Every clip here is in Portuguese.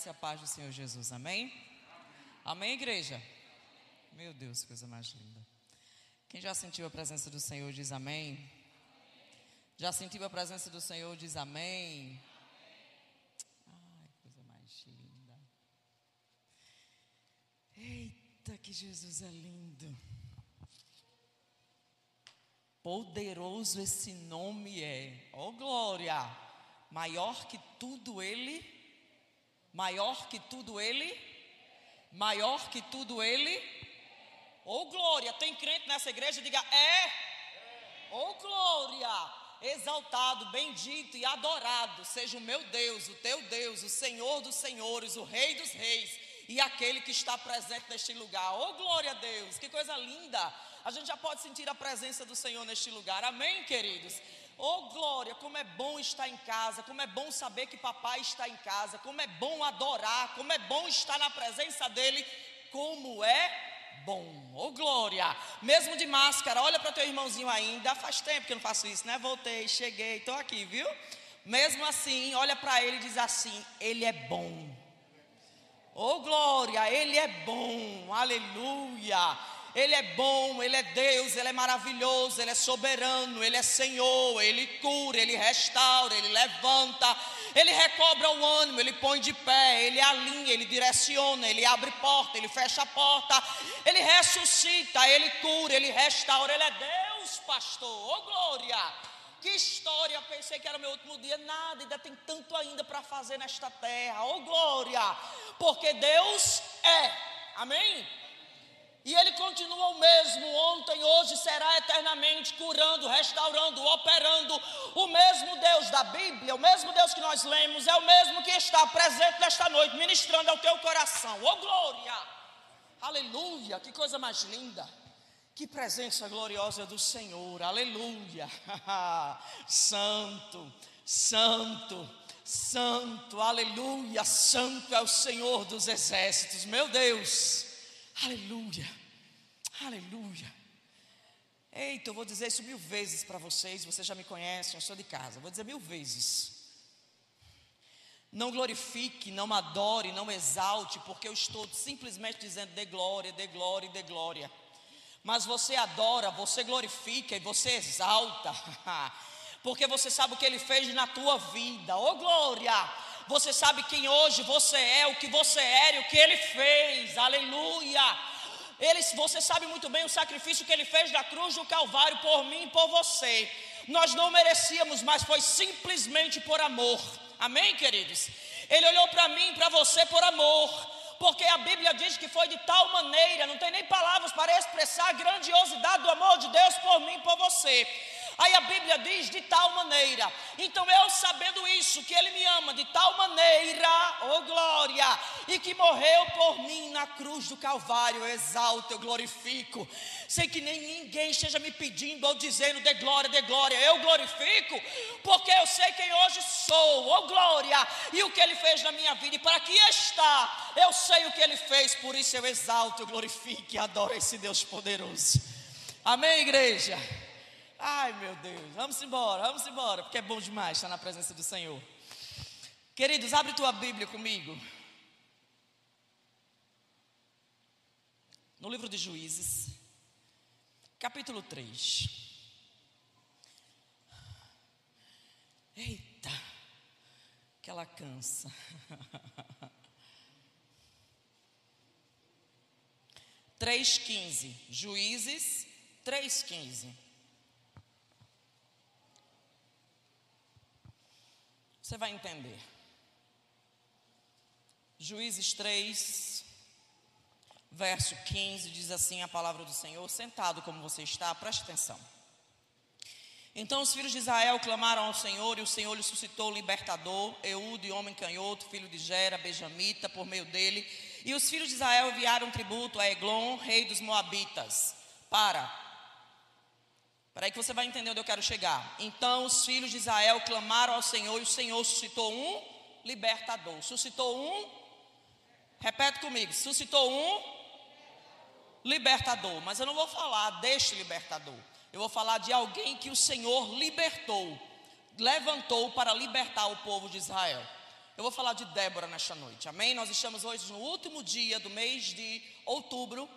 graça e a paz do Senhor Jesus, amém? Amém, igreja? Meu Deus, coisa mais linda. Quem já sentiu a presença do Senhor diz amém. Já sentiu a presença do Senhor diz amém. Ai, coisa mais linda. Eita, que Jesus é lindo. Poderoso esse nome é. Oh glória! Maior que tudo ele. Maior que tudo ele. Maior que tudo ele Ô oh, glória, tem crente nessa igreja? Diga, é. Ô oh, glória, exaltado, bendito e adorado seja o meu Deus, o teu Deus, o Senhor dos senhores, o Rei dos reis e aquele que está presente neste lugar. Oh, glória a Deus, que coisa linda. A gente já pode sentir a presença do Senhor neste lugar. Amém, queridos? Oh glória, como é bom estar em casa, como é bom saber que papai está em casa, como é bom adorar, como é bom estar na presença dele, como é bom. Oh, glória! Mesmo de máscara, olha para teu irmãozinho ainda. Faz tempo que eu não faço isso, né? Voltei, cheguei, estou aqui, viu? Mesmo assim, olha para ele e diz assim: Ele é bom. Oh, glória, Ele é bom. Aleluia. Ele é bom, Ele é Deus, Ele é maravilhoso, Ele é soberano, Ele é Senhor, Ele cura, Ele restaura, Ele levanta, Ele recobra o ânimo, Ele põe de pé, Ele alinha, Ele direciona, Ele abre porta, Ele fecha a porta, Ele ressuscita, Ele cura, Ele restaura, Ele é Deus, pastor, oh glória! Que história, pensei que era meu último dia, nada, ainda tem tanto ainda para fazer nesta terra, oh glória! Porque Deus é, amém? E ele continua o mesmo ontem, hoje será eternamente curando, restaurando, operando. O mesmo Deus da Bíblia, o mesmo Deus que nós lemos, é o mesmo que está presente nesta noite, ministrando ao teu coração. Oh glória! Aleluia! Que coisa mais linda! Que presença gloriosa do Senhor. Aleluia! santo, santo, santo, aleluia! Santo é o Senhor dos exércitos. Meu Deus! Aleluia, aleluia. Eita, eu vou dizer isso mil vezes para vocês, vocês já me conhecem, eu sou de casa, vou dizer mil vezes. Não glorifique, não adore, não exalte, porque eu estou simplesmente dizendo de glória, de glória, de glória. Mas você adora, você glorifica e você exalta, porque você sabe o que ele fez na tua vida, oh glória! Você sabe quem hoje você é, o que você era e o que ele fez. Aleluia. Ele, você sabe muito bem o sacrifício que ele fez da cruz do Calvário por mim e por você. Nós não merecíamos, mas foi simplesmente por amor. Amém, queridos? Ele olhou para mim e para você por amor porque a Bíblia diz que foi de tal maneira, não tem nem palavras para expressar a grandiosidade do amor de Deus por mim e por você. Aí a Bíblia diz de tal maneira. Então eu sabendo isso, que Ele me ama de tal maneira, oh glória, e que morreu por mim na cruz do Calvário, eu exalto, eu glorifico. Sem que nem ninguém esteja me pedindo ou dizendo de glória, de glória. Eu glorifico, porque eu sei quem hoje sou, oh glória, e o que Ele fez na minha vida. E para que está, eu sei o que Ele fez, por isso eu exalto, eu glorifico e adoro esse Deus poderoso. Amém, igreja? Ai, meu Deus, vamos embora, vamos embora, porque é bom demais estar na presença do Senhor. Queridos, abre tua Bíblia comigo. No livro de Juízes, capítulo 3. Eita, que ela cansa. Três quinze, Juízes três quinze. Você vai entender. Juízes 3, verso 15, diz assim a palavra do Senhor: Sentado como você está, preste atenção. Então os filhos de Israel clamaram ao Senhor, e o Senhor lhe suscitou o libertador, Eude, homem canhoto, filho de Gera, benjamita, por meio dele. E os filhos de Israel enviaram tributo a Eglon, rei dos Moabitas, para para aí que você vai entender onde eu quero chegar. Então os filhos de Israel clamaram ao Senhor e o Senhor suscitou um libertador. Suscitou um, repete comigo, suscitou um libertador. Mas eu não vou falar deste libertador. Eu vou falar de alguém que o Senhor libertou, levantou para libertar o povo de Israel. Eu vou falar de Débora nesta noite, amém? Nós estamos hoje no último dia do mês de outubro.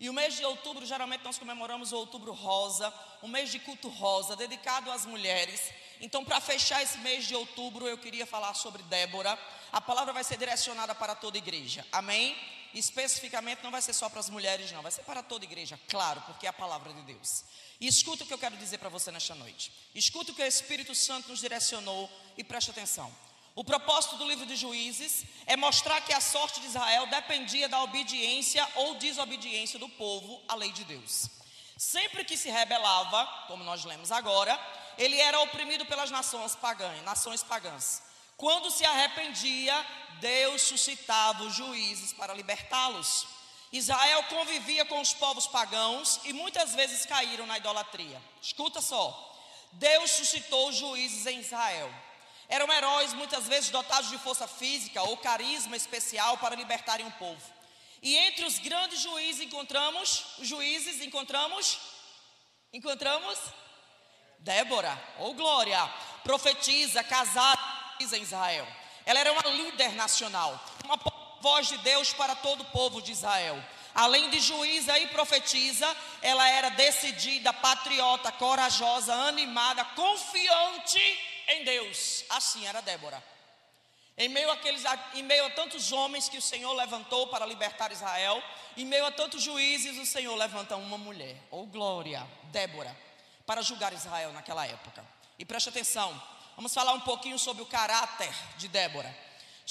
E o mês de outubro, geralmente nós comemoramos o outubro rosa, um mês de culto rosa, dedicado às mulheres. Então, para fechar esse mês de outubro, eu queria falar sobre Débora. A palavra vai ser direcionada para toda a igreja, amém? Especificamente, não vai ser só para as mulheres, não, vai ser para toda a igreja, claro, porque é a palavra de Deus. E escuta o que eu quero dizer para você nesta noite. Escuta o que o Espírito Santo nos direcionou e preste atenção. O propósito do livro de Juízes é mostrar que a sorte de Israel dependia da obediência ou desobediência do povo à lei de Deus. Sempre que se rebelava, como nós lemos agora, ele era oprimido pelas nações pagãs, nações pagãs. Quando se arrependia, Deus suscitava os juízes para libertá-los. Israel convivia com os povos pagãos e muitas vezes caíram na idolatria. Escuta só. Deus suscitou juízes em Israel. Eram heróis muitas vezes dotados de força física ou carisma especial para libertarem o povo. E entre os grandes juízes encontramos, os juízes encontramos, encontramos Débora, ou Glória, profetiza, casada em Israel. Ela era uma líder nacional, uma voz de Deus para todo o povo de Israel. Além de juíza e profetiza, ela era decidida, patriota, corajosa, animada, confiante em Deus. Assim era Débora. Em meio, àqueles, em meio a tantos homens que o Senhor levantou para libertar Israel, em meio a tantos juízes, o Senhor levanta uma mulher, ou oh glória, Débora para julgar Israel naquela época. E preste atenção, vamos falar um pouquinho sobre o caráter de Débora.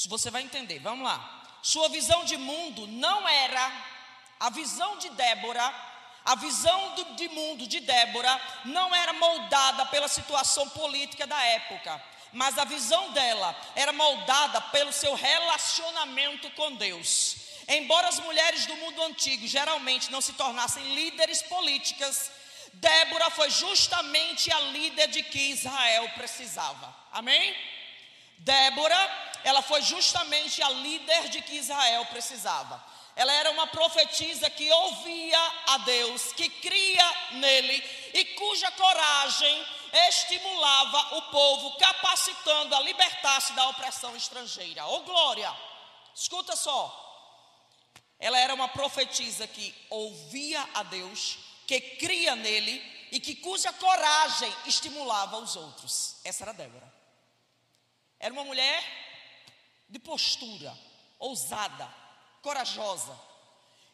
Você vai entender, vamos lá. Sua visão de mundo não era a visão de Débora, a visão do, de mundo de Débora não era moldada pela situação política da época, mas a visão dela era moldada pelo seu relacionamento com Deus. Embora as mulheres do mundo antigo geralmente não se tornassem líderes políticas, Débora foi justamente a líder de que Israel precisava. Amém? Débora, ela foi justamente a líder de que Israel precisava. Ela era uma profetisa que ouvia a Deus, que cria nele e cuja coragem estimulava o povo, capacitando a libertar-se da opressão estrangeira. Oh glória! Escuta só. Ela era uma profetisa que ouvia a Deus, que cria nele e que cuja coragem estimulava os outros. Essa era Débora. Era uma mulher de postura, ousada, corajosa.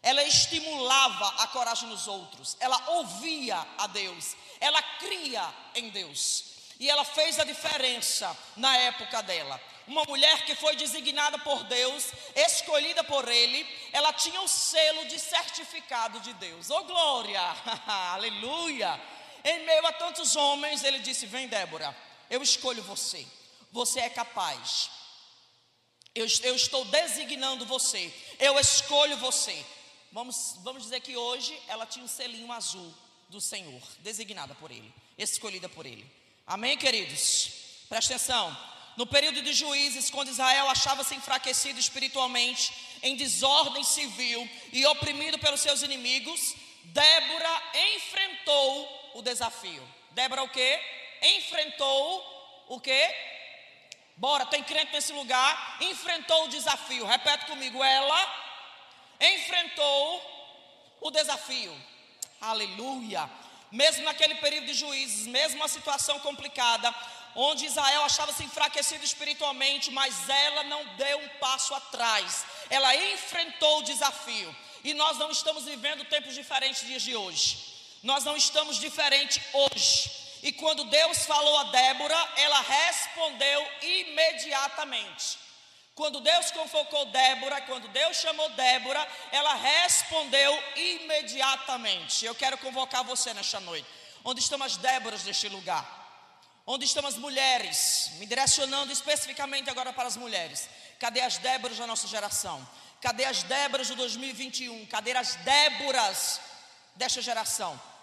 Ela estimulava a coragem nos outros, ela ouvia a Deus, ela cria em Deus. E ela fez a diferença na época dela uma mulher que foi designada por Deus, escolhida por Ele, ela tinha o selo de certificado de Deus. Oh glória! Aleluia! Em meio a tantos homens, ele disse: Vem, Débora, eu escolho você. Você é capaz. Eu, eu estou designando você. Eu escolho você. Vamos, vamos dizer que hoje ela tinha um selinho azul do Senhor, designada por Ele, escolhida por Ele. Amém, queridos? Presta atenção. No período de juízes, quando Israel achava-se enfraquecido espiritualmente, em desordem civil e oprimido pelos seus inimigos, Débora enfrentou o desafio. Débora o quê? Enfrentou o quê? Bora, tem crente nesse lugar, enfrentou o desafio. Repete comigo, ela enfrentou o desafio. Aleluia. Mesmo naquele período de juízes, mesmo uma situação complicada, onde Israel achava-se enfraquecido espiritualmente, mas ela não deu um passo atrás, ela enfrentou o desafio. E nós não estamos vivendo tempos diferentes dias de hoje, nós não estamos diferentes hoje. E quando Deus falou a Débora, ela respondeu imediatamente. Quando Deus convocou Débora, quando Deus chamou Débora, ela respondeu imediatamente. Eu quero convocar você nesta noite. Onde estão as Déboras deste lugar? Onde estão as mulheres? Me direcionando especificamente agora para as mulheres. Cadê as Déboras da nossa geração? Cadê as Déboras do 2021? Cadê as Déboras desta geração?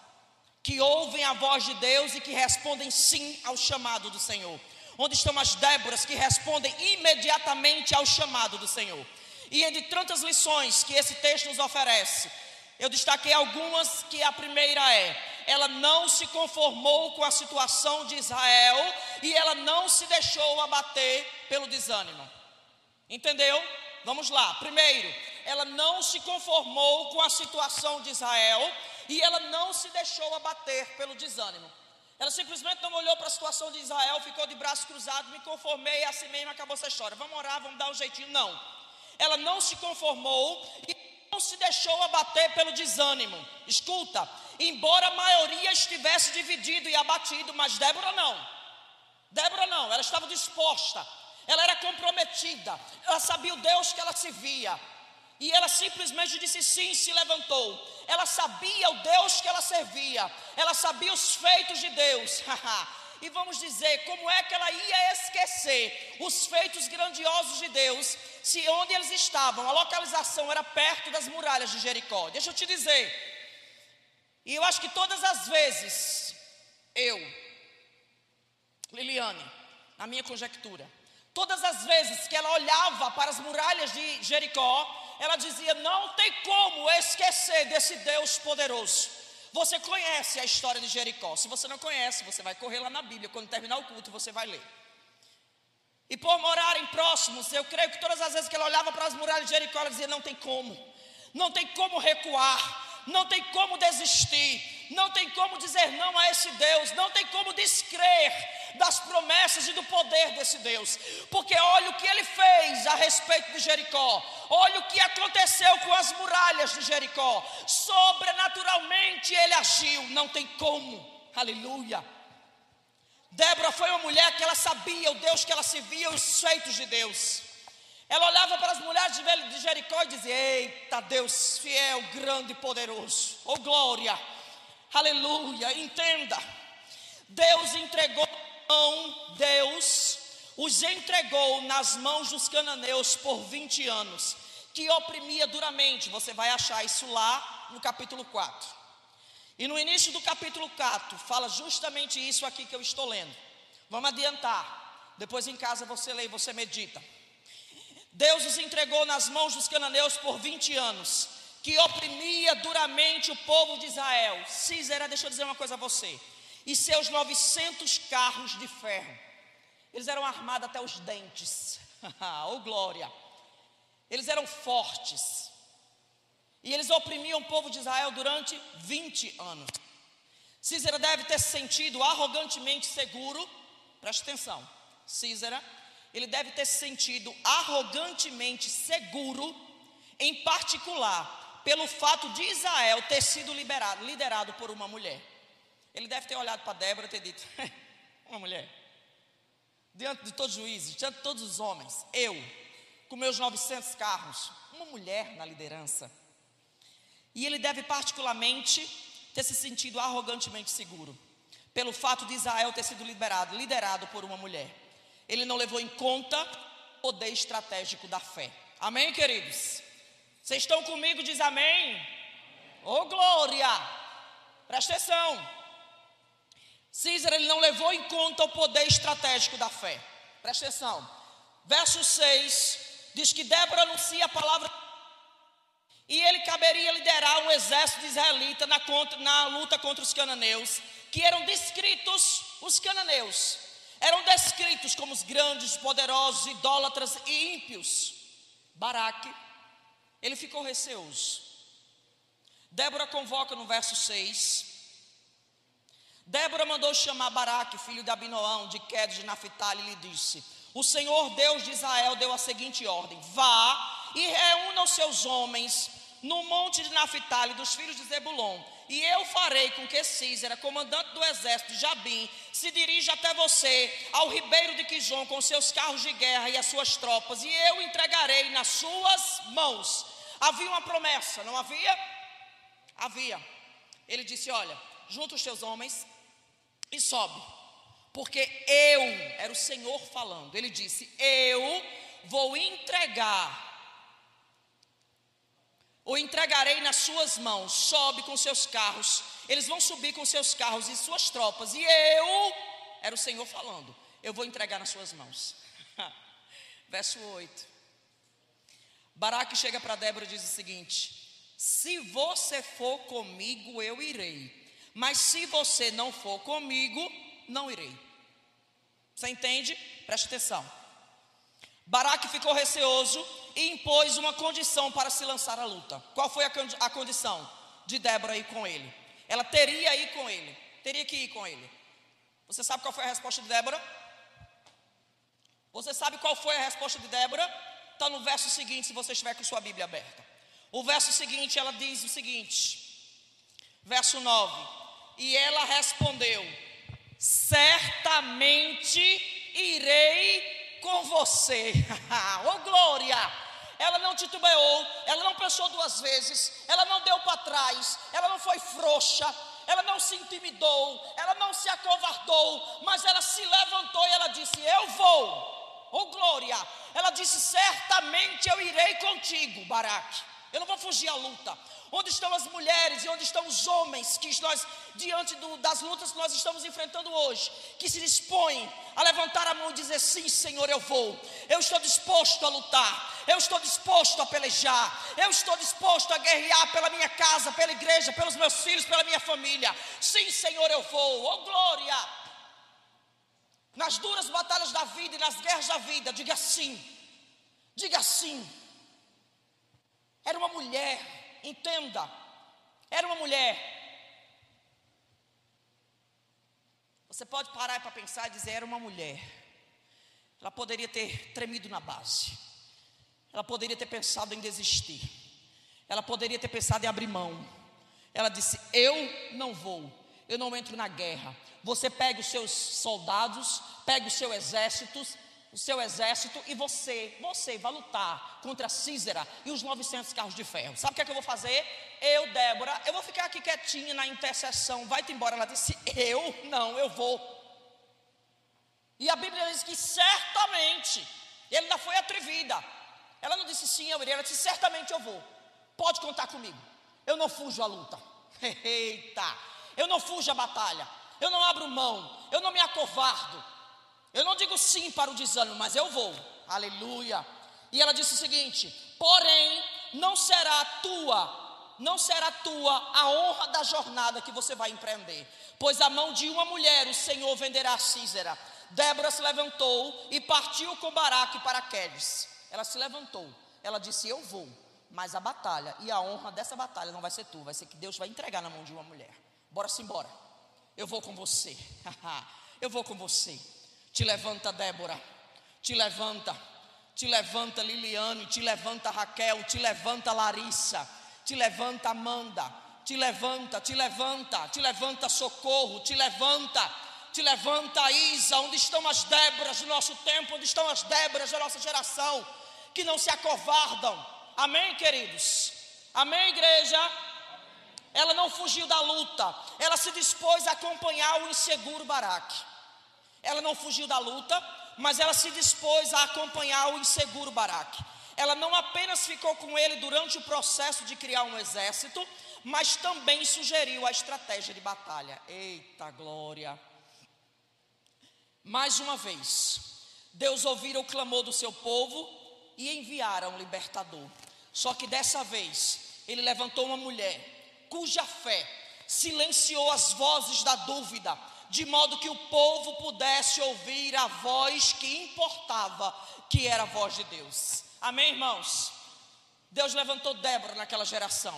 Que ouvem a voz de Deus e que respondem sim ao chamado do Senhor. Onde estão as Déboras que respondem imediatamente ao chamado do Senhor? E entre tantas lições que esse texto nos oferece, eu destaquei algumas que a primeira é: ela não se conformou com a situação de Israel e ela não se deixou abater pelo desânimo. Entendeu? Vamos lá. Primeiro, ela não se conformou com a situação de Israel e ela não se deixou abater pelo desânimo. Ela simplesmente não olhou para a situação de Israel, ficou de braços cruzados, me conformei, assim mesmo acabou essa história. Vamos orar, vamos dar um jeitinho. Não. Ela não se conformou e não se deixou abater pelo desânimo. Escuta, embora a maioria estivesse dividido e abatido, mas Débora não. Débora não, ela estava disposta, ela era comprometida, ela sabia o Deus que ela se via. E ela simplesmente disse sim, se levantou. Ela sabia o Deus que ela servia, ela sabia os feitos de Deus. e vamos dizer, como é que ela ia esquecer os feitos grandiosos de Deus, se onde eles estavam, a localização era perto das muralhas de Jericó. Deixa eu te dizer, e eu acho que todas as vezes, eu, Liliane, na minha conjectura, todas as vezes que ela olhava para as muralhas de Jericó, ela dizia: Não tem como esquecer desse Deus poderoso. Você conhece a história de Jericó. Se você não conhece, você vai correr lá na Bíblia. Quando terminar o culto, você vai ler. E por morarem próximos, eu creio que todas as vezes que ela olhava para as muralhas de Jericó, ela dizia: Não tem como, não tem como recuar, não tem como desistir, não tem como dizer não a esse Deus, não tem como descrer das promessas e do poder desse Deus, porque olha o que ele fez a respeito de Jericó, olha o que aconteceu com as muralhas de Jericó, sobrenaturalmente ele agiu, não tem como, aleluia. Débora foi uma mulher que ela sabia o Deus que ela se via, os feitos de Deus. Ela olhava para as mulheres de Jericó e dizia: Eita, Deus fiel, grande e poderoso. Oh glória, aleluia. Entenda, Deus entregou, Deus os entregou nas mãos dos cananeus por 20 anos, que oprimia duramente. Você vai achar isso lá no capítulo 4. E no início do capítulo 4, fala justamente isso aqui que eu estou lendo. Vamos adiantar. Depois em casa você lê e você medita. Deus os entregou nas mãos dos cananeus por 20 anos, que oprimia duramente o povo de Israel. Císera, deixa eu dizer uma coisa a você. E seus 900 carros de ferro. Eles eram armados até os dentes. oh glória! Eles eram fortes. E eles oprimiam o povo de Israel durante 20 anos. Císera deve ter se sentido arrogantemente seguro. Preste atenção. Císera ele deve ter se sentido arrogantemente seguro, em particular, pelo fato de Israel ter sido liberado, liderado por uma mulher. Ele deve ter olhado para Débora e ter dito: uma mulher, diante de todos os juízes, diante de todos os homens, eu, com meus 900 carros, uma mulher na liderança. E ele deve particularmente ter se sentido arrogantemente seguro, pelo fato de Israel ter sido liberado, liderado por uma mulher ele não levou em conta o poder estratégico da fé. Amém, queridos? Vocês estão comigo? Diz amém. Oh, glória! Presta atenção. Císar, ele não levou em conta o poder estratégico da fé. Presta atenção. Verso 6 diz que Débora anuncia a palavra e ele caberia liderar um exército israelita na, contra, na luta contra os cananeus, que eram descritos os cananeus eram descritos como os grandes, poderosos, idólatras e ímpios. Baraque, ele ficou receoso. Débora convoca no verso 6. Débora mandou chamar Baraque, filho de Abinoão, de Quedes de Naphtali, e lhe disse: O Senhor Deus de Israel deu a seguinte ordem: Vá e reúna os seus homens no monte de Naphtali dos filhos de Zebulon, e eu farei com que Císera, comandante do exército de Jabim, se dirija até você, ao ribeiro de Quizon, com seus carros de guerra e as suas tropas, e eu entregarei nas suas mãos. Havia uma promessa, não havia? Havia. Ele disse: Olha, junta os teus homens e sobe, porque eu, era o Senhor falando, ele disse: Eu vou entregar o entregarei nas suas mãos, sobe com seus carros, eles vão subir com seus carros e suas tropas, e eu, era o Senhor falando, eu vou entregar nas suas mãos. Verso 8. Baraque chega para Débora e diz o seguinte: Se você for comigo, eu irei, mas se você não for comigo, não irei. Você entende? Preste atenção. Baraque ficou receoso e impôs uma condição para se lançar à luta. Qual foi a, condição de Débora ir com ele? Ela teria ir com ele, teria que ir com ele. Você sabe qual foi a resposta de Débora? Você sabe qual foi a resposta de Débora? Está no verso seguinte, se você estiver com sua Bíblia aberta. O verso seguinte, ela diz o seguinte, verso 9: E ela respondeu: Certamente irei com você. oh glória! Ela não titubeou, ela não pensou duas vezes, ela não deu para trás, ela não foi frouxa, ela não se intimidou, ela não se acovardou, mas ela se levantou e ela disse: Eu vou. Oh glória! Ela disse: Certamente eu irei contigo, Baraque. Eu não vou fugir à luta. Onde estão as mulheres e onde estão os homens que nós, diante do, das lutas que nós estamos enfrentando hoje, que se dispõem a levantar a mão e dizer: Sim, Senhor, eu vou. Eu estou disposto a lutar. Eu estou disposto a pelejar. Eu estou disposto a guerrear pela minha casa, pela igreja, pelos meus filhos, pela minha família. Sim, Senhor, eu vou. Oh, glória! Nas duras batalhas da vida e nas guerras da vida, diga sim. Diga sim. Era uma mulher entenda, era uma mulher. Você pode parar para pensar e dizer: era uma mulher. Ela poderia ter tremido na base, ela poderia ter pensado em desistir, ela poderia ter pensado em abrir mão. Ela disse: Eu não vou, eu não entro na guerra. Você pega os seus soldados, pega os seus exércitos, o seu exército e você, você vai lutar contra Císera e os 900 carros de ferro. Sabe o que é que eu vou fazer? Eu, Débora, eu vou ficar aqui quietinha na intercessão. Vai-te embora. Ela disse: Eu não, eu vou. E a Bíblia diz que certamente, ele ainda foi atrevida. Ela não disse sim, eu iria. Ela disse: Certamente eu vou. Pode contar comigo. Eu não fujo à luta. Eita, eu não fujo à batalha. Eu não abro mão. Eu não me acovardo. Eu não digo sim para o desânimo, mas eu vou. Aleluia. E ela disse o seguinte: porém, não será tua, não será tua a honra da jornada que você vai empreender, pois a mão de uma mulher o Senhor venderá a Císera. Débora se levantou e partiu com Baraque para Quedes. Ela se levantou, ela disse: Eu vou, mas a batalha e a honra dessa batalha não vai ser tua, vai ser que Deus vai entregar na mão de uma mulher. Bora-se embora, eu vou com você, eu vou com você. Te levanta, Débora. Te levanta. Te levanta, Liliane. Te levanta, Raquel. Te levanta, Larissa. Te levanta, Amanda. Te levanta, te levanta. Te levanta, Socorro. Te levanta. Te levanta, Isa. Onde estão as Déboras do nosso tempo? Onde estão as Déboras da nossa geração? Que não se acovardam. Amém, queridos? Amém, igreja? Ela não fugiu da luta, ela se dispôs a acompanhar o inseguro Baraque. Ela não fugiu da luta, mas ela se dispôs a acompanhar o inseguro Baraque. Ela não apenas ficou com ele durante o processo de criar um exército, mas também sugeriu a estratégia de batalha. Eita glória! Mais uma vez, Deus ouvira o clamor do seu povo e enviara um libertador. Só que dessa vez, ele levantou uma mulher cuja fé silenciou as vozes da dúvida de modo que o povo pudesse ouvir a voz que importava, que era a voz de Deus. Amém, irmãos? Deus levantou Débora naquela geração.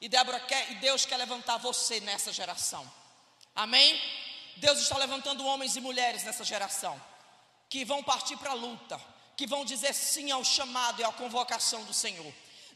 E Débora quer, e Deus quer levantar você nessa geração. Amém? Deus está levantando homens e mulheres nessa geração que vão partir para a luta, que vão dizer sim ao chamado e à convocação do Senhor.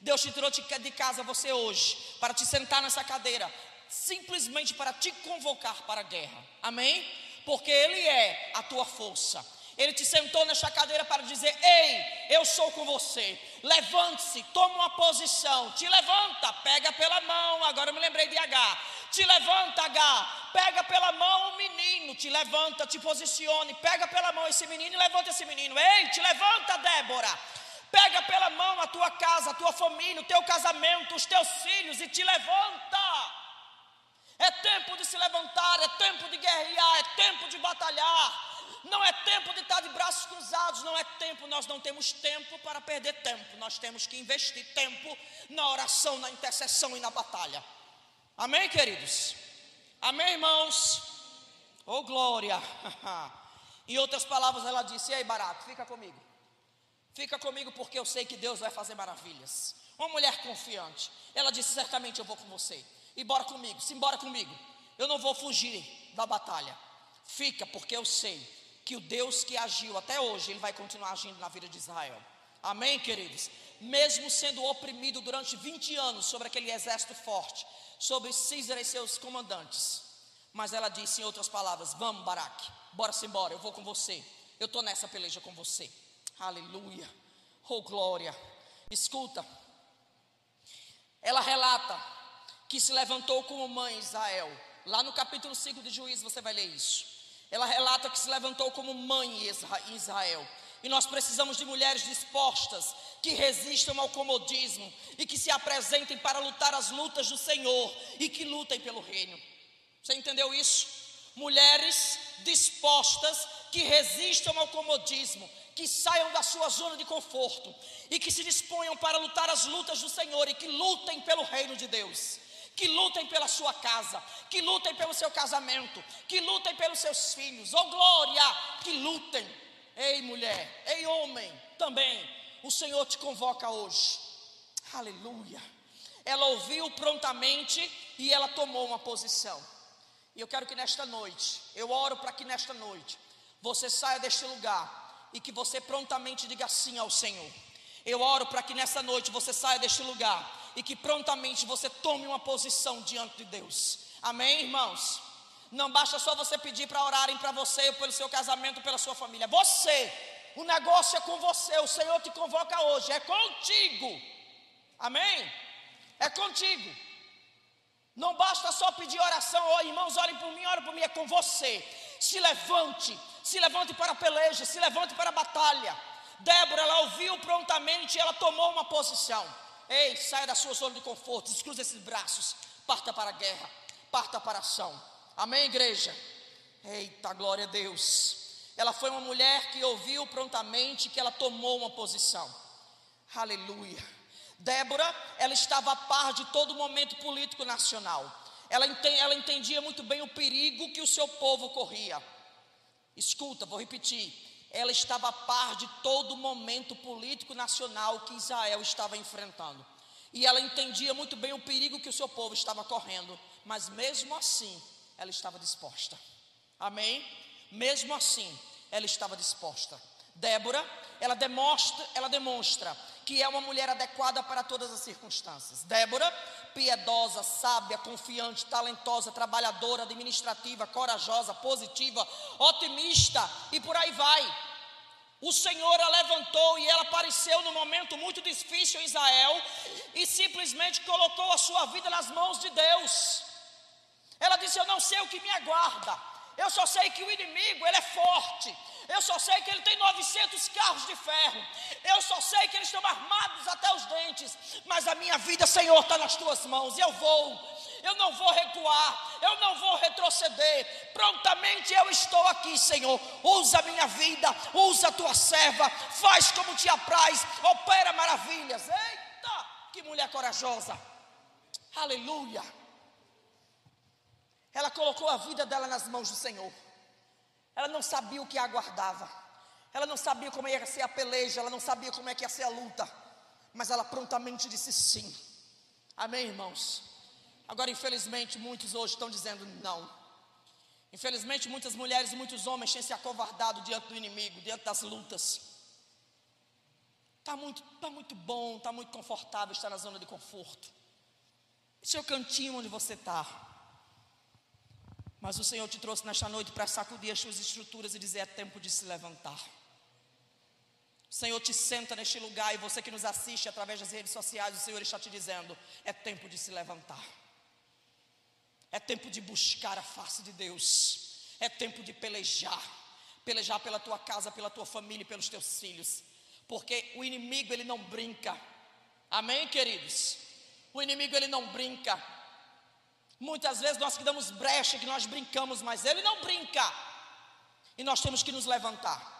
Deus te tirou de casa você hoje para te sentar nessa cadeira simplesmente para te convocar para a guerra. Amém? Porque Ele é a tua força. Ele te sentou nesta cadeira para dizer: Ei, eu sou com você. Levante-se, toma uma posição. Te levanta, pega pela mão. Agora eu me lembrei de H. Te levanta, H. Pega pela mão o menino. Te levanta, te posicione. Pega pela mão esse menino e levanta esse menino. Ei, te levanta, Débora. Pega pela mão a tua casa, a tua família, o teu casamento, os teus filhos e te levanta. É tempo de se levantar, é tempo de guerrear, é tempo de batalhar. Não é tempo de estar de braços cruzados, não é tempo, nós não temos tempo para perder tempo. Nós temos que investir tempo na oração, na intercessão e na batalha. Amém, queridos? Amém, irmãos? Oh, glória! em outras palavras, ela disse: Ei, barato, fica comigo. Fica comigo porque eu sei que Deus vai fazer maravilhas. Uma mulher confiante. Ela disse: Certamente eu vou com você. E bora comigo, simbora comigo. Eu não vou fugir da batalha. Fica, porque eu sei que o Deus que agiu até hoje, ele vai continuar agindo na vida de Israel. Amém, queridos? Mesmo sendo oprimido durante 20 anos sobre aquele exército forte, sobre Císara e seus comandantes. Mas ela disse em outras palavras: Vamos, Baraque, bora-se embora, eu vou com você. Eu estou nessa peleja com você. Aleluia. Oh, glória. Escuta. Ela relata que se levantou como mãe Israel. Lá no capítulo 5 de Juízes você vai ler isso. Ela relata que se levantou como mãe em Israel. E nós precisamos de mulheres dispostas, que resistam ao comodismo e que se apresentem para lutar as lutas do Senhor e que lutem pelo reino. Você entendeu isso? Mulheres dispostas que resistam ao comodismo que saiam da sua zona de conforto e que se disponham para lutar as lutas do Senhor e que lutem pelo reino de Deus. Que lutem pela sua casa, que lutem pelo seu casamento, que lutem pelos seus filhos, oh glória, que lutem. Ei mulher, ei homem, também, o Senhor te convoca hoje, aleluia. Ela ouviu prontamente e ela tomou uma posição. E eu quero que nesta noite, eu oro para que nesta noite, você saia deste lugar e que você prontamente diga sim ao Senhor. Eu oro para que nessa noite você saia deste lugar e que prontamente você tome uma posição diante de Deus. Amém, irmãos? Não basta só você pedir para orarem para você, pelo seu casamento, pela sua família. Você, o negócio é com você. O Senhor te convoca hoje, é contigo. Amém? É contigo. Não basta só pedir oração, oh, irmãos, orem por mim, orem por mim, é com você. Se levante, se levante para a peleja, se levante para a batalha. Débora, ela ouviu prontamente e ela tomou uma posição. Ei, saia da sua zona de conforto, descruze esses braços, parta para a guerra, parta para a ação. Amém, igreja? Eita, glória a Deus. Ela foi uma mulher que ouviu prontamente que ela tomou uma posição. Aleluia. Débora, ela estava a par de todo o momento político nacional. Ela entendia muito bem o perigo que o seu povo corria. Escuta, vou repetir. Ela estava a par de todo o momento político nacional que Israel estava enfrentando. E ela entendia muito bem o perigo que o seu povo estava correndo. Mas mesmo assim, ela estava disposta. Amém? Mesmo assim, ela estava disposta. Débora, ela demonstra, ela demonstra que é uma mulher adequada para todas as circunstâncias. Débora, piedosa, sábia, confiante, talentosa, trabalhadora, administrativa, corajosa, positiva, otimista e por aí vai. O Senhor a levantou e ela apareceu num momento muito difícil em Israel e simplesmente colocou a sua vida nas mãos de Deus. Ela disse: Eu não sei o que me aguarda, eu só sei que o inimigo ele é forte, eu só sei que ele tem 900 carros de ferro. Eu só sei que eles estão armados até os dentes. Mas a minha vida, Senhor, está nas tuas mãos. Eu vou. Eu não vou recuar. Eu não vou retroceder. Prontamente eu estou aqui, Senhor. Usa a minha vida. Usa a tua serva. Faz como te apraz. Opera maravilhas. Eita, que mulher corajosa. Aleluia. Ela colocou a vida dela nas mãos do Senhor. Ela não sabia o que aguardava. Ela não sabia como ia ser a peleja, ela não sabia como é que ia ser a luta. Mas ela prontamente disse sim. Amém, irmãos? Agora, infelizmente, muitos hoje estão dizendo não. Infelizmente, muitas mulheres e muitos homens têm se acovardado diante do inimigo, diante das lutas. Está muito, tá muito bom, está muito confortável estar na zona de conforto. Esse é o cantinho onde você está. Mas o Senhor te trouxe nesta noite para sacudir as suas estruturas e dizer: é tempo de se levantar. O Senhor te senta neste lugar e você que nos assiste através das redes sociais, o Senhor está te dizendo: é tempo de se levantar. É tempo de buscar a face de Deus. É tempo de pelejar. Pelejar pela tua casa, pela tua família e pelos teus filhos. Porque o inimigo ele não brinca. Amém, queridos? O inimigo ele não brinca. Muitas vezes nós que damos brecha, que nós brincamos, mas ele não brinca. E nós temos que nos levantar.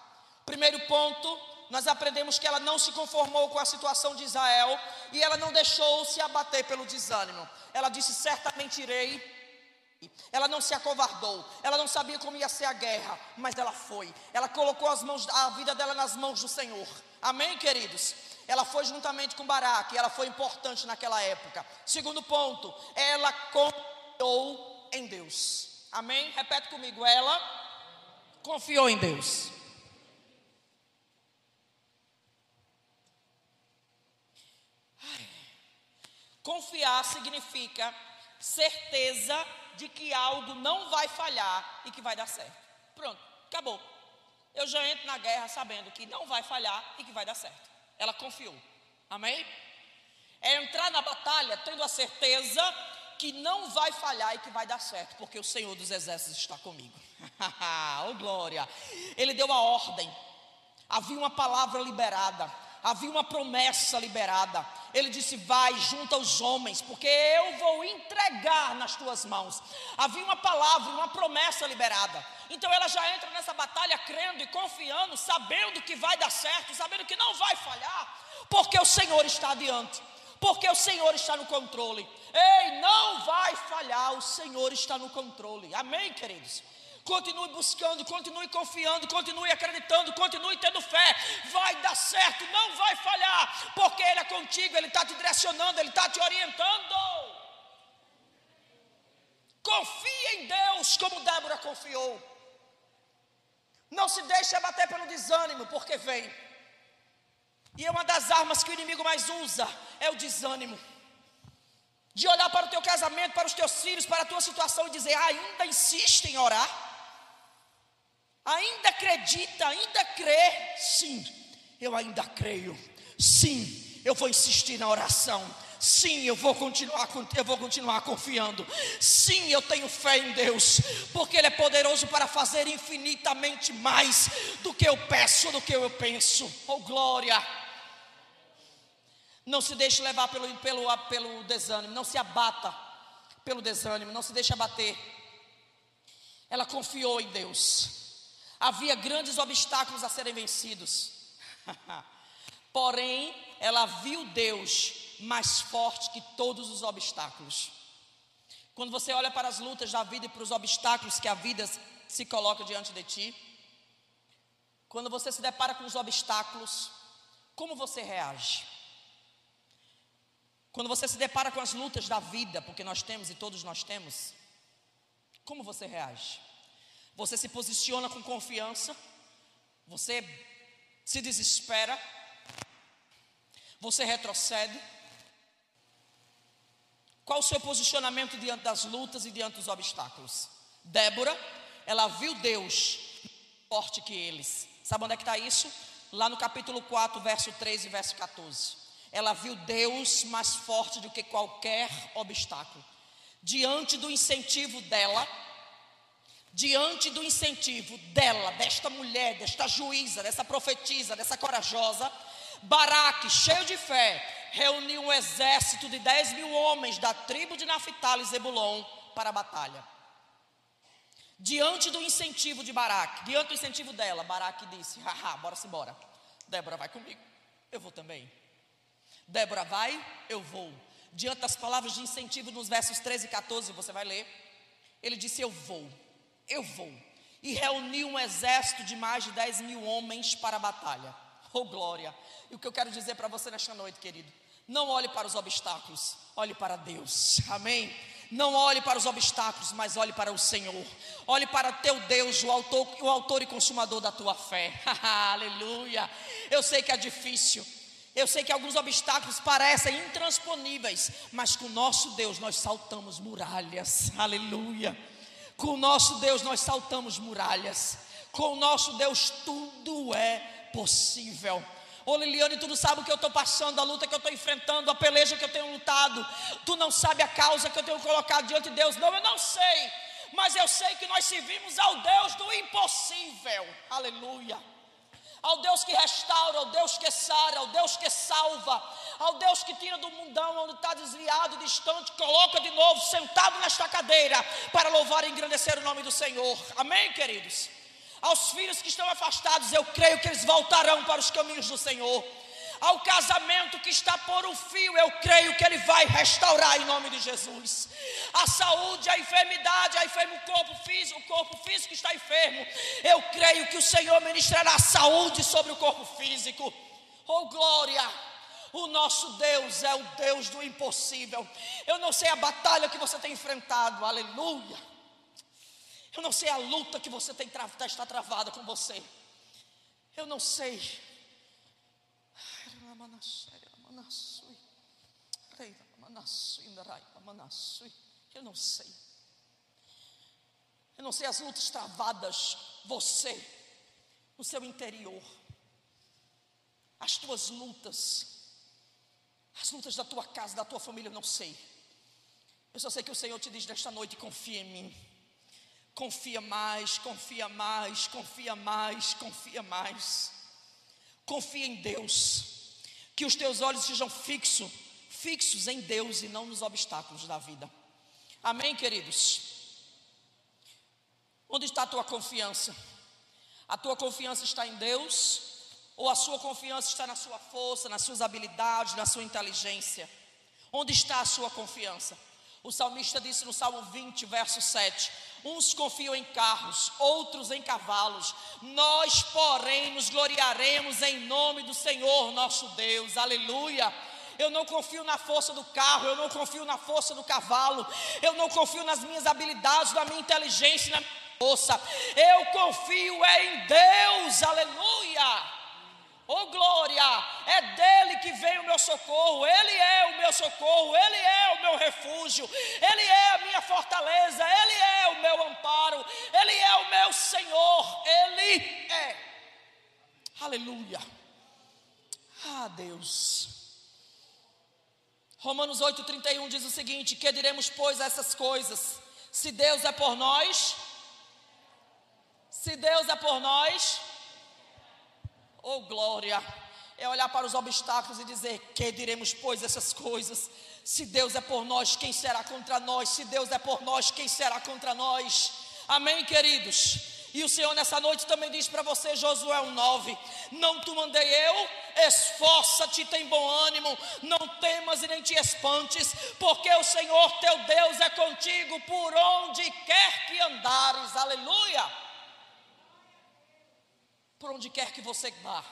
Primeiro ponto, nós aprendemos que ela não se conformou com a situação de Israel e ela não deixou se abater pelo desânimo. Ela disse: certamente irei. Ela não se acovardou, ela não sabia como ia ser a guerra, mas ela foi. Ela colocou as mãos, a vida dela nas mãos do Senhor. Amém, queridos? Ela foi juntamente com Baraque, ela foi importante naquela época. Segundo ponto, ela confiou em Deus. Amém? Repete comigo, ela confiou em Deus. Confiar significa certeza de que algo não vai falhar e que vai dar certo. Pronto, acabou. Eu já entro na guerra sabendo que não vai falhar e que vai dar certo. Ela confiou. Amém? É entrar na batalha tendo a certeza que não vai falhar e que vai dar certo, porque o Senhor dos Exércitos está comigo. oh glória! Ele deu a ordem. Havia uma palavra liberada havia uma promessa liberada. Ele disse: Vai, junta os homens, porque eu vou entregar nas tuas mãos. Havia uma palavra, uma promessa liberada. Então ela já entra nessa batalha crendo e confiando, sabendo que vai dar certo, sabendo que não vai falhar, porque o Senhor está adiante, porque o Senhor está no controle. Ei, não vai falhar, o Senhor está no controle. Amém, queridos? Continue buscando, continue confiando, continue acreditando, continue tendo fé. Vai dar certo, não vai falhar, porque Ele é contigo, Ele está te direcionando, Ele está te orientando. Confie em Deus, como Débora confiou. Não se deixe abater pelo desânimo, porque vem. E é uma das armas que o inimigo mais usa é o desânimo. De olhar para o teu casamento, para os teus filhos, para a tua situação e dizer: ainda insiste em orar. Ainda acredita, ainda crê? Sim, eu ainda creio. Sim, eu vou insistir na oração. Sim, eu vou continuar, eu vou continuar confiando. Sim, eu tenho fé em Deus, porque Ele é poderoso para fazer infinitamente mais do que eu peço, do que eu penso. Oh glória! Não se deixe levar pelo, pelo, pelo desânimo, não se abata pelo desânimo, não se deixe abater. Ela confiou em Deus. Havia grandes obstáculos a serem vencidos. Porém, ela viu Deus mais forte que todos os obstáculos. Quando você olha para as lutas da vida e para os obstáculos que a vida se coloca diante de ti, quando você se depara com os obstáculos, como você reage? Quando você se depara com as lutas da vida, porque nós temos e todos nós temos, como você reage? Você se posiciona com confiança, você se desespera, você retrocede. Qual o seu posicionamento diante das lutas e diante dos obstáculos? Débora, ela viu Deus forte que eles. Sabe onde é que está isso? Lá no capítulo 4, verso 13 e verso 14. Ela viu Deus mais forte do que qualquer obstáculo. Diante do incentivo dela, diante do incentivo dela, desta mulher, desta juíza, dessa profetisa, dessa corajosa, Baraque, cheio de fé, reuniu um exército de 10 mil homens da tribo de Naphtali e Zebulon para a batalha. Diante do incentivo de Baraque, diante do incentivo dela, Baraque disse: Haha, bora-se embora. Débora vai comigo, eu vou também. Débora vai, eu vou. Diante das palavras de incentivo nos versos 13 e 14, você vai ler. Ele disse: Eu vou eu vou. E reuniu um exército de mais de 10 mil homens para a batalha. Oh glória! E o que eu quero dizer para você nesta noite, querido? Não olhe para os obstáculos, olhe para Deus. Amém? Não olhe para os obstáculos, mas olhe para o Senhor. Olhe para teu Deus, o autor, o autor e consumador da tua fé. Aleluia. Eu sei que é difícil. Eu sei que alguns obstáculos parecem intransponíveis, mas com o nosso Deus nós saltamos muralhas. Aleluia. Com o nosso Deus nós saltamos muralhas. Com o nosso Deus tudo é possível. Ô Liliane, tu não sabe o que eu estou passando, a luta que eu estou enfrentando, a peleja que eu tenho lutado. Tu não sabe a causa que eu tenho colocado diante de Deus. Não, eu não sei. Mas eu sei que nós servimos ao Deus do impossível. Aleluia ao Deus que restaura, ao Deus que sara, ao Deus que salva, ao Deus que tira do mundão onde está desviado, distante, coloca de novo sentado nesta cadeira para louvar e engrandecer o nome do Senhor. Amém, queridos? Aos filhos que estão afastados, eu creio que eles voltarão para os caminhos do Senhor ao casamento que está por um fio, eu creio que Ele vai restaurar em nome de Jesus. A saúde, a enfermidade, a enfermo, o corpo físico, o corpo físico está enfermo. Eu creio que o Senhor ministrará saúde sobre o corpo físico. Oh glória! O nosso Deus é o Deus do impossível. Eu não sei a batalha que você tem enfrentado, aleluia. Eu não sei a luta que você tem está travada com você. Eu não sei. Eu não sei. Eu não sei as lutas travadas, você, no seu interior. As tuas lutas, as lutas da tua casa, da tua família, eu não sei. Eu só sei que o Senhor te diz nesta noite: confia em mim. Confia mais, confia mais, confia mais, confia mais. Confia em Deus. Que os teus olhos sejam fixos, fixos em Deus e não nos obstáculos da vida. Amém, queridos? Onde está a tua confiança? A tua confiança está em Deus? Ou a sua confiança está na sua força, nas suas habilidades, na sua inteligência? Onde está a sua confiança? O salmista disse no Salmo 20, verso 7: Uns confiam em carros, outros em cavalos, nós, porém, nos gloriaremos em nome do Senhor nosso Deus, aleluia. Eu não confio na força do carro, eu não confio na força do cavalo, eu não confio nas minhas habilidades, na minha inteligência, na minha força, eu confio em Deus, aleluia. Oh glória, é dele que vem o meu socorro, ele é o meu socorro, ele é o meu refúgio, ele é a minha fortaleza, ele é o meu amparo, ele é o meu Senhor, ele é. Aleluia. Ah, Deus. Romanos 8:31 diz o seguinte: Que diremos pois essas coisas? Se Deus é por nós, se Deus é por nós, Oh glória! É olhar para os obstáculos e dizer: Que diremos, pois, essas coisas? Se Deus é por nós, quem será contra nós? Se Deus é por nós, quem será contra nós? Amém, queridos? E o Senhor nessa noite também diz para você, Josué 1,9: Não te mandei eu, esforça-te, tem bom ânimo, não temas e nem te espantes, porque o Senhor teu Deus é contigo por onde quer que andares, aleluia. Por onde quer que você vá,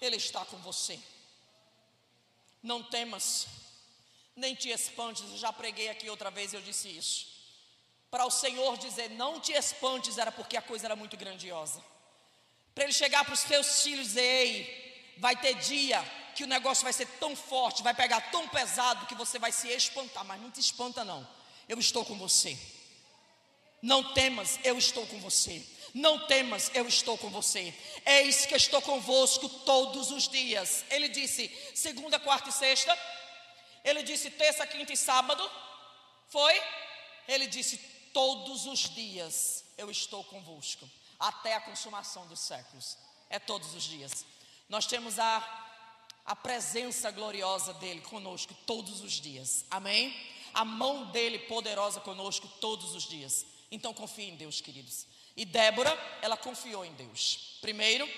Ele está com você. Não temas, nem te espantes. Eu já preguei aqui outra vez e eu disse isso. Para o Senhor dizer não te espantes, era porque a coisa era muito grandiosa. Para Ele chegar para os teus filhos e dizer: Ei, vai ter dia que o negócio vai ser tão forte, vai pegar tão pesado que você vai se espantar. Mas não te espanta, não. Eu estou com você. Não temas, eu estou com você. Não temas, eu estou com você. Eis que estou convosco todos os dias. Ele disse segunda, quarta e sexta. Ele disse terça, quinta e sábado. Foi? Ele disse todos os dias eu estou convosco, até a consumação dos séculos. É todos os dias. Nós temos a a presença gloriosa dele conosco todos os dias. Amém? A mão dele poderosa conosco todos os dias. Então confie em Deus, queridos. E Débora, ela confiou em Deus. Primeiro,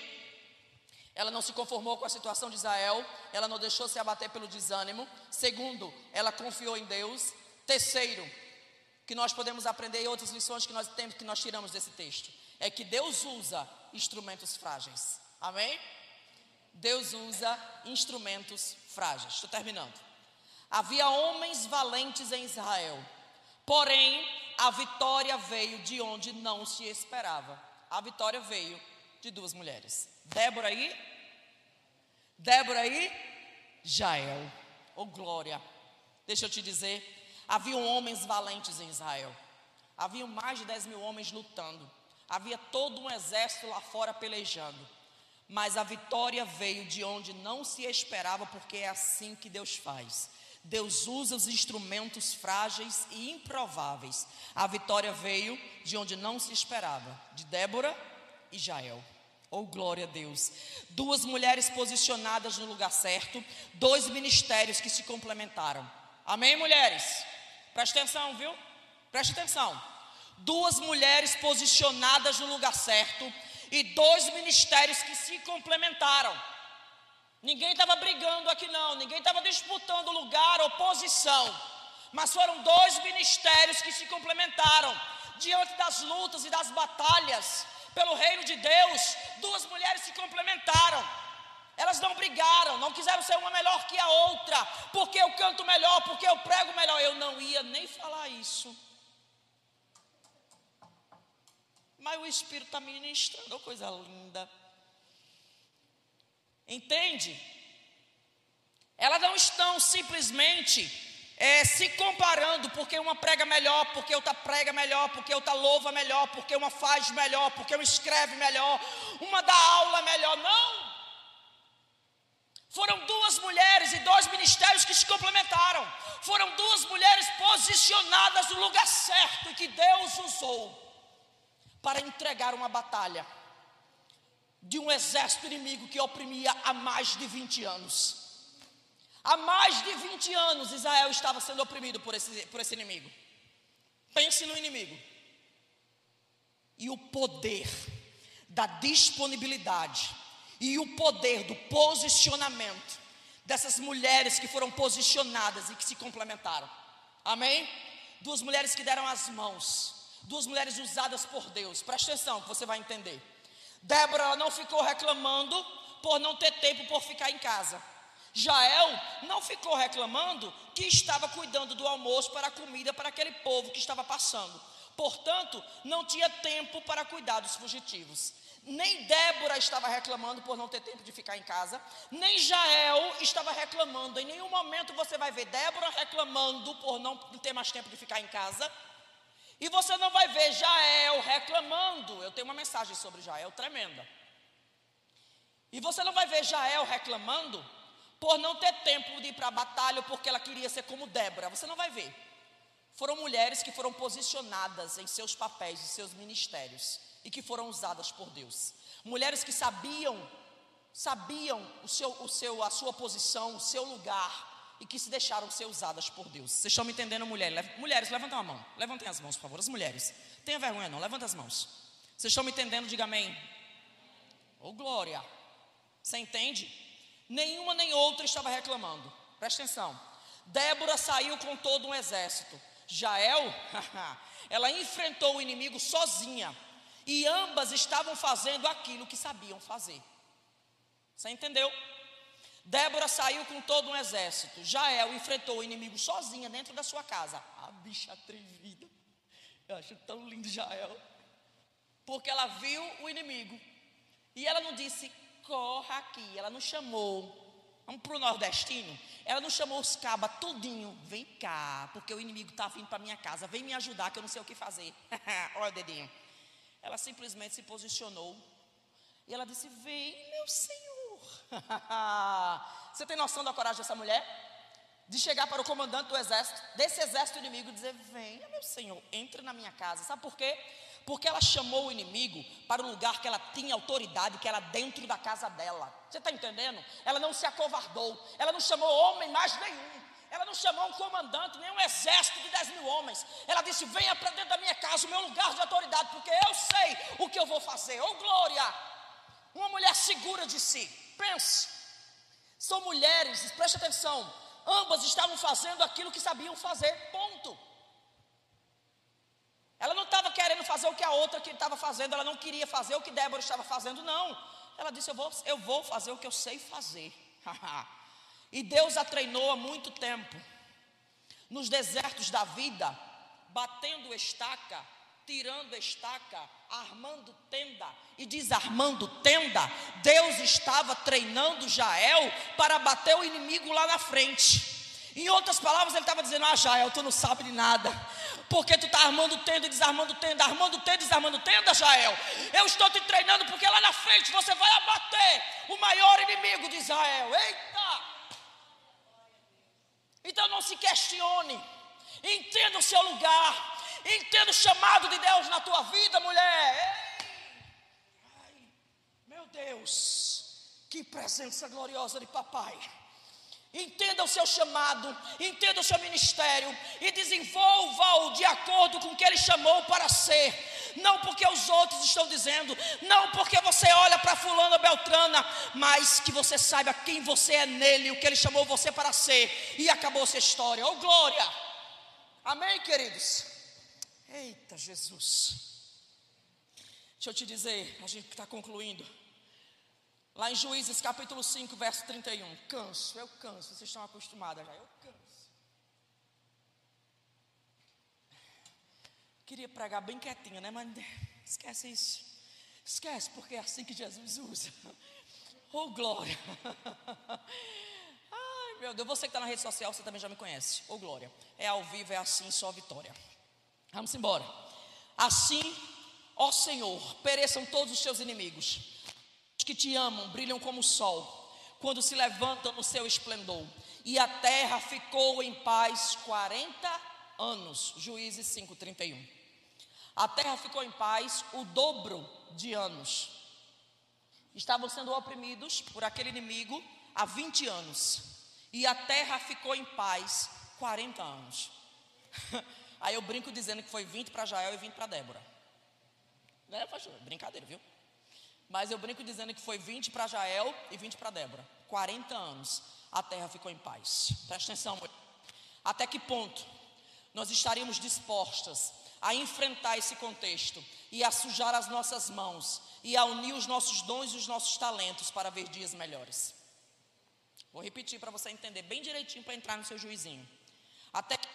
ela não se conformou com a situação de Israel, ela não deixou se abater pelo desânimo. Segundo, ela confiou em Deus. Terceiro, que nós podemos aprender e outras lições que nós temos que nós tiramos desse texto, é que Deus usa instrumentos frágeis. Amém? Deus usa instrumentos frágeis. Estou terminando. Havia homens valentes em Israel, porém a vitória veio de onde não se esperava. A vitória veio de duas mulheres. Débora e Débora e Jael. Oh glória. Deixa eu te dizer, havia homens valentes em Israel. Havia mais de 10 mil homens lutando. Havia todo um exército lá fora pelejando. Mas a vitória veio de onde não se esperava, porque é assim que Deus faz. Deus usa os instrumentos frágeis e improváveis. A vitória veio de onde não se esperava, de Débora e Jael. Oh, glória a Deus. Duas mulheres posicionadas no lugar certo, dois ministérios que se complementaram. Amém, mulheres? Preste atenção, viu? Preste atenção. Duas mulheres posicionadas no lugar certo e dois ministérios que se complementaram. Ninguém estava brigando aqui, não. Ninguém estava disputando lugar ou posição. Mas foram dois ministérios que se complementaram. Diante das lutas e das batalhas pelo reino de Deus, duas mulheres se complementaram. Elas não brigaram, não quiseram ser uma melhor que a outra, porque eu canto melhor, porque eu prego melhor. Eu não ia nem falar isso. Mas o Espírito está ministrando, coisa linda. Entende? Elas não estão simplesmente é, se comparando porque uma prega melhor, porque outra prega melhor, porque outra louva melhor, porque uma faz melhor, porque uma escreve melhor, uma dá aula melhor. Não! Foram duas mulheres e dois ministérios que se complementaram. Foram duas mulheres posicionadas no lugar certo que Deus usou para entregar uma batalha de um exército inimigo que oprimia há mais de 20 anos. Há mais de 20 anos Israel estava sendo oprimido por esse, por esse inimigo. Pense no inimigo. E o poder da disponibilidade e o poder do posicionamento dessas mulheres que foram posicionadas e que se complementaram. Amém? Duas mulheres que deram as mãos, duas mulheres usadas por Deus. Presta atenção que você vai entender. Débora não ficou reclamando por não ter tempo por ficar em casa. Jael não ficou reclamando que estava cuidando do almoço para a comida para aquele povo que estava passando. Portanto, não tinha tempo para cuidar dos fugitivos. Nem Débora estava reclamando por não ter tempo de ficar em casa, nem Jael estava reclamando. Em nenhum momento você vai ver Débora reclamando por não ter mais tempo de ficar em casa. E você não vai ver Jael reclamando. Eu tenho uma mensagem sobre Jael tremenda. E você não vai ver Jael reclamando por não ter tempo de ir para a batalha porque ela queria ser como Débora. Você não vai ver. Foram mulheres que foram posicionadas em seus papéis e seus ministérios e que foram usadas por Deus. Mulheres que sabiam, sabiam o seu, o seu, a sua posição, o seu lugar e que se deixaram ser usadas por Deus. Vocês estão me entendendo, mulheres? Mulheres, levantem a mão. Levantem as mãos, por favor. As mulheres. Tenha vergonha, não. Levantem as mãos. Vocês estão me entendendo? Diga amém. Ô oh, glória. Você entende? Nenhuma nem outra estava reclamando. Presta atenção. Débora saiu com todo um exército. Jael, ela enfrentou o inimigo sozinha. E ambas estavam fazendo aquilo que sabiam fazer. Você entendeu? Débora saiu com todo um exército. Jael enfrentou o inimigo sozinha dentro da sua casa. A bicha atrevida. Eu acho tão lindo Jael. Porque ela viu o inimigo. E ela não disse, corra aqui. Ela não chamou. Vamos para o nordestino. Ela não chamou os cabas tudinho. Vem cá, porque o inimigo está vindo para minha casa. Vem me ajudar que eu não sei o que fazer. Olha o dedinho. Ela simplesmente se posicionou e ela disse: Vem, meu Senhor. Você tem noção da coragem dessa mulher? De chegar para o comandante do exército, desse exército inimigo, e dizer: Venha, meu Senhor, entre na minha casa. Sabe por quê? Porque ela chamou o inimigo para o lugar que ela tinha autoridade, que era dentro da casa dela. Você está entendendo? Ela não se acovardou, ela não chamou homem mais nenhum. Ela não chamou um comandante, nem um exército de 10 mil homens. Ela disse: Venha para dentro da minha casa, o meu lugar de autoridade, porque eu sei o que eu vou fazer. Oh, glória! Uma mulher segura de si. Pense. São mulheres, preste atenção. Ambas estavam fazendo aquilo que sabiam fazer. Ponto. Ela não estava querendo fazer o que a outra que estava fazendo, ela não queria fazer o que Débora estava fazendo, não. Ela disse: Eu vou, eu vou fazer o que eu sei fazer. E Deus a treinou há muito tempo. Nos desertos da vida, batendo estaca, tirando estaca, armando tenda e desarmando tenda, Deus estava treinando Jael para bater o inimigo lá na frente. Em outras palavras, ele estava dizendo: Ah, Jael, tu não sabe de nada. Porque tu está armando tenda e desarmando tenda, armando tenda e desarmando tenda, Jael. Eu estou te treinando porque lá na frente você vai abater o maior inimigo de Israel. Eita! Então não se questione. Entenda o seu lugar. Entenda o chamado de Deus na tua vida, mulher. Ai, meu Deus, que presença gloriosa de papai. Entenda o seu chamado, entenda o seu ministério e desenvolva-o de acordo com o que ele chamou para ser. Não porque os outros estão dizendo, não porque você olha para fulano Beltrana, mas que você saiba quem você é nele, o que ele chamou você para ser. E acabou-se a história. Oh glória! Amém, queridos? Eita Jesus. Deixa eu te dizer, a gente está concluindo. Lá em Juízes capítulo 5, verso 31. Canso, eu canso, vocês estão acostumados já, eu canso. Queria pregar bem quietinho, né? Mas esquece isso. Esquece, porque é assim que Jesus usa. Oh, glória. Ai, meu Deus, você que está na rede social, você também já me conhece. Oh, glória. É ao vivo, é assim, só vitória. Vamos embora. Assim, ó Senhor, pereçam todos os teus inimigos. Os que te amam brilham como o sol, quando se levantam no seu esplendor. E a terra ficou em paz 40 anos. Juízes 5:31. A terra ficou em paz o dobro de anos. Estavam sendo oprimidos por aquele inimigo há 20 anos. E a terra ficou em paz 40 anos. Aí eu brinco dizendo que foi 20 para Jael e 20 para Débora. Né, pastor? Brincadeira, viu? Mas eu brinco dizendo que foi 20 para Jael e 20 para Débora. 40 anos a terra ficou em paz. Presta atenção. Até que ponto nós estaríamos dispostas a enfrentar esse contexto e a sujar as nossas mãos e a unir os nossos dons e os nossos talentos para ver dias melhores. Vou repetir para você entender bem direitinho para entrar no seu juizinho. Até que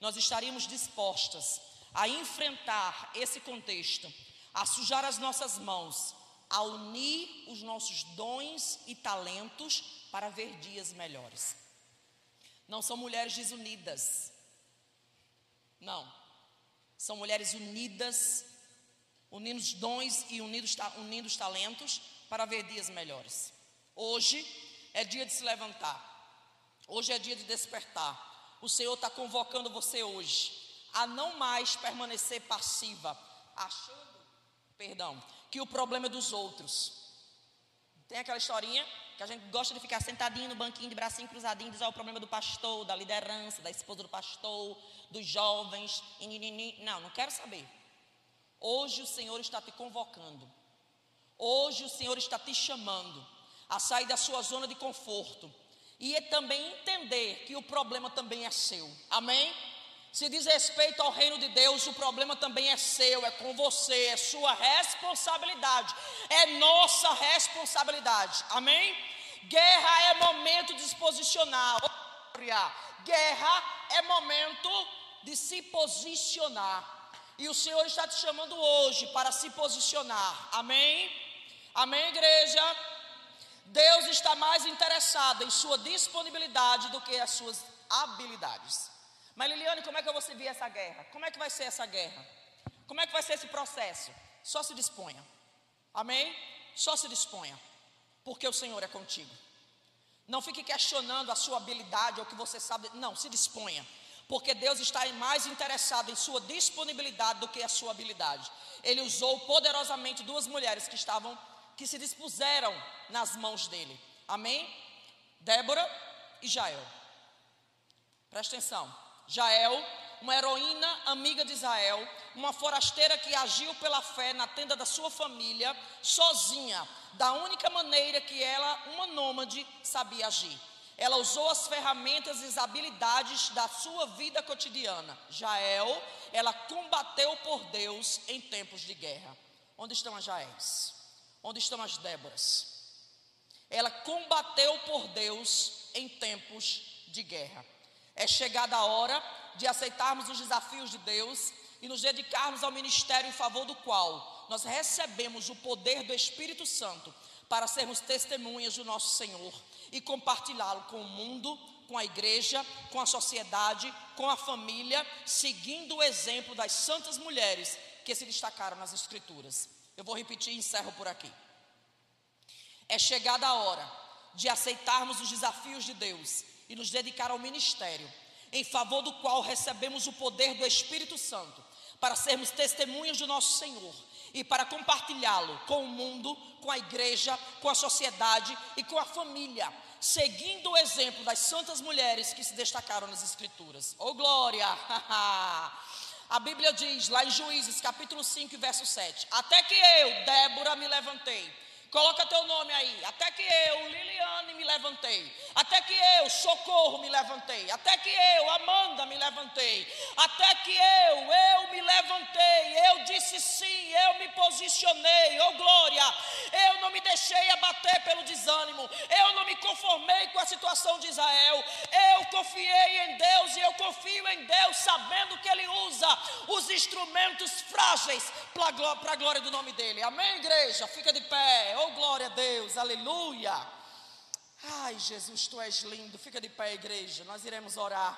nós estaríamos dispostas a enfrentar esse contexto, a sujar as nossas mãos, a unir os nossos dons e talentos para ver dias melhores. Não são mulheres desunidas. Não. São mulheres unidas, unindo os dons e unindo, unindo os talentos para ver dias melhores. Hoje é dia de se levantar. Hoje é dia de despertar. O Senhor está convocando você hoje a não mais permanecer passiva, achando, perdão, que o problema é dos outros. Tem aquela historinha que a gente gosta de ficar sentadinho no banquinho de bracinho cruzadinho, dizer o problema do pastor, da liderança, da esposa do pastor, dos jovens. Não, não quero saber. Hoje o Senhor está te convocando. Hoje o Senhor está te chamando a sair da sua zona de conforto e também entender que o problema também é seu. Amém? Se diz respeito ao reino de Deus, o problema também é seu, é com você, é sua responsabilidade, é nossa responsabilidade. Amém? Guerra é momento de se posicionar. Guerra é momento de se posicionar. E o Senhor está te chamando hoje para se posicionar. Amém? Amém, igreja? Deus está mais interessado em sua disponibilidade do que as suas habilidades. Mas Liliane, como é que eu vou servir essa guerra? Como é que vai ser essa guerra? Como é que vai ser esse processo? Só se disponha. Amém? Só se disponha. Porque o Senhor é contigo. Não fique questionando a sua habilidade ou o que você sabe. Não, se disponha. Porque Deus está mais interessado em sua disponibilidade do que a sua habilidade. Ele usou poderosamente duas mulheres que estavam que se dispuseram nas mãos dele. Amém? Débora e Jael. Presta atenção. Jael, uma heroína amiga de Israel, uma forasteira que agiu pela fé na tenda da sua família, sozinha, da única maneira que ela, uma nômade, sabia agir. Ela usou as ferramentas e as habilidades da sua vida cotidiana. Jael, ela combateu por Deus em tempos de guerra. Onde estão as Jaéis? Onde estão as Déboras? Ela combateu por Deus em tempos de guerra. É chegada a hora de aceitarmos os desafios de Deus e nos dedicarmos ao ministério em favor do qual nós recebemos o poder do Espírito Santo para sermos testemunhas do nosso Senhor e compartilhá-lo com o mundo, com a igreja, com a sociedade, com a família, seguindo o exemplo das santas mulheres que se destacaram nas Escrituras. Eu vou repetir e encerro por aqui. É chegada a hora de aceitarmos os desafios de Deus e nos dedicar ao ministério, em favor do qual recebemos o poder do Espírito Santo, para sermos testemunhas do nosso Senhor e para compartilhá-lo com o mundo, com a igreja, com a sociedade e com a família, seguindo o exemplo das santas mulheres que se destacaram nas Escrituras. Oh glória! A Bíblia diz lá em Juízes, capítulo 5, verso 7: Até que eu, Débora, me levantei. Coloca teu nome aí. Até que eu, Liliane, me levantei. Até que eu, Socorro, me levantei. Até que eu, Amanda, me levantei. Até que eu, eu me levantei. Eu disse sim, eu me posicionei oh glória. Eu não me deixei abater pelo desânimo, eu não me conformei com a situação de Israel. Eu confiei em Deus e eu confio em Deus, sabendo que Ele usa os instrumentos frágeis para a glória do nome dEle. Amém, igreja? Fica de pé, oh glória a Deus, aleluia. Ai, Jesus, tu és lindo. Fica de pé, igreja. Nós iremos orar.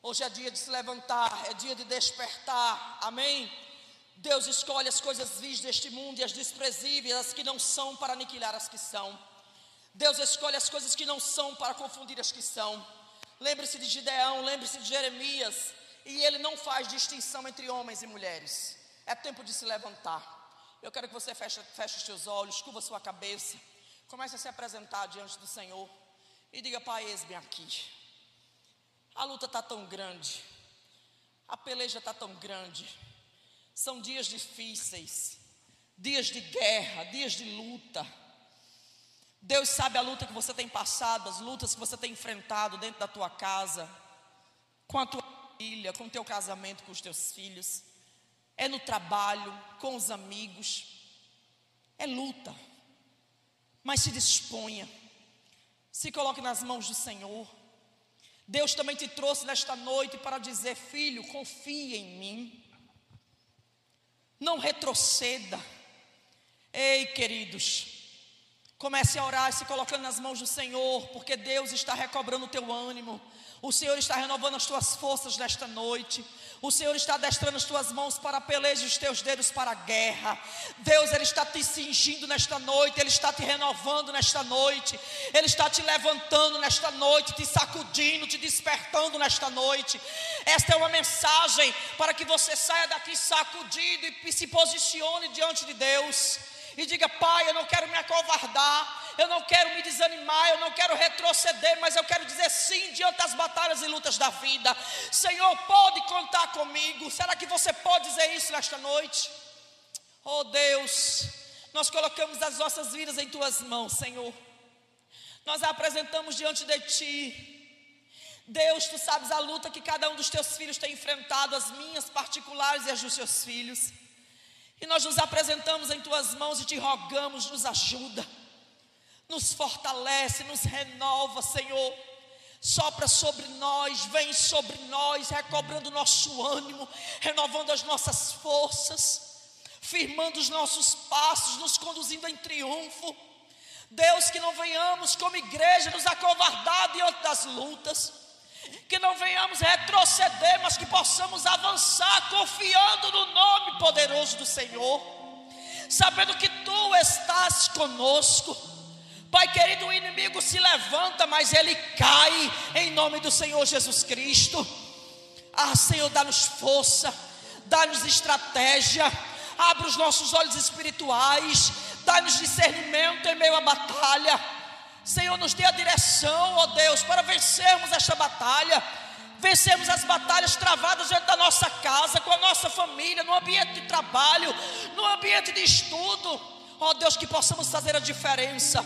Hoje é dia de se levantar, é dia de despertar. Amém? Deus escolhe as coisas vis deste mundo e as desprezíveis, as que não são, para aniquilar as que são. Deus escolhe as coisas que não são para confundir as que são. Lembre-se de Gideão, lembre-se de Jeremias. E ele não faz distinção entre homens e mulheres. É tempo de se levantar. Eu quero que você feche, feche os seus olhos, curva sua cabeça. Comece a se apresentar diante do Senhor e diga: Pai, eis-me aqui. A luta está tão grande, a peleja está tão grande. São dias difíceis, dias de guerra, dias de luta. Deus sabe a luta que você tem passado, as lutas que você tem enfrentado dentro da tua casa, com a tua família, com o teu casamento, com os teus filhos. É no trabalho, com os amigos. É luta mas se disponha, se coloque nas mãos do Senhor. Deus também te trouxe nesta noite para dizer: Filho, confie em mim, não retroceda. Ei, queridos, comece a orar se colocando nas mãos do Senhor, porque Deus está recobrando o teu ânimo, o Senhor está renovando as tuas forças nesta noite. O Senhor está adestrando as tuas mãos para e os teus dedos para a guerra. Deus, Ele está te cingindo nesta noite, Ele está te renovando nesta noite, Ele está te levantando nesta noite, te sacudindo, te despertando nesta noite. Esta é uma mensagem para que você saia daqui sacudido e se posicione diante de Deus e diga: Pai, eu não quero me acovardar, eu não quero me desanimar, eu não quero retroceder, mas eu quero dizer sim diante das batalhas e lutas da vida. Senhor, pode contar comigo. Será que você pode dizer isso nesta noite? Oh Deus, nós colocamos as nossas vidas em tuas mãos, Senhor. Nós a apresentamos diante de ti. Deus, tu sabes a luta que cada um dos teus filhos tem enfrentado, as minhas particulares e as dos seus filhos. E nós nos apresentamos em tuas mãos e te rogamos, nos ajuda nos fortalece, nos renova, Senhor. Sopra sobre nós, vem sobre nós, recobrando nosso ânimo, renovando as nossas forças, firmando os nossos passos, nos conduzindo em triunfo. Deus, que não venhamos como igreja nos acovardar diante das lutas, que não venhamos retroceder, mas que possamos avançar confiando no nome poderoso do Senhor, sabendo que Tu estás conosco Pai querido, o inimigo se levanta, mas ele cai em nome do Senhor Jesus Cristo. Ah, Senhor, dá-nos força, dá-nos estratégia, abre os nossos olhos espirituais, dá-nos discernimento em meio à batalha. Senhor, nos dê a direção, ó Deus, para vencermos esta batalha, vencermos as batalhas travadas dentro da nossa casa, com a nossa família, no ambiente de trabalho, no ambiente de estudo. Ó Deus, que possamos fazer a diferença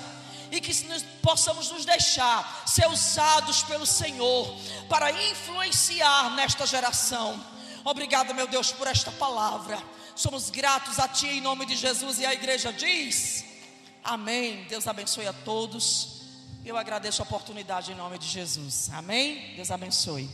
e que nos, possamos nos deixar ser usados pelo Senhor para influenciar nesta geração. Obrigado, meu Deus, por esta palavra. Somos gratos a Ti em nome de Jesus e a igreja diz: Amém. Deus abençoe a todos. Eu agradeço a oportunidade em nome de Jesus. Amém. Deus abençoe.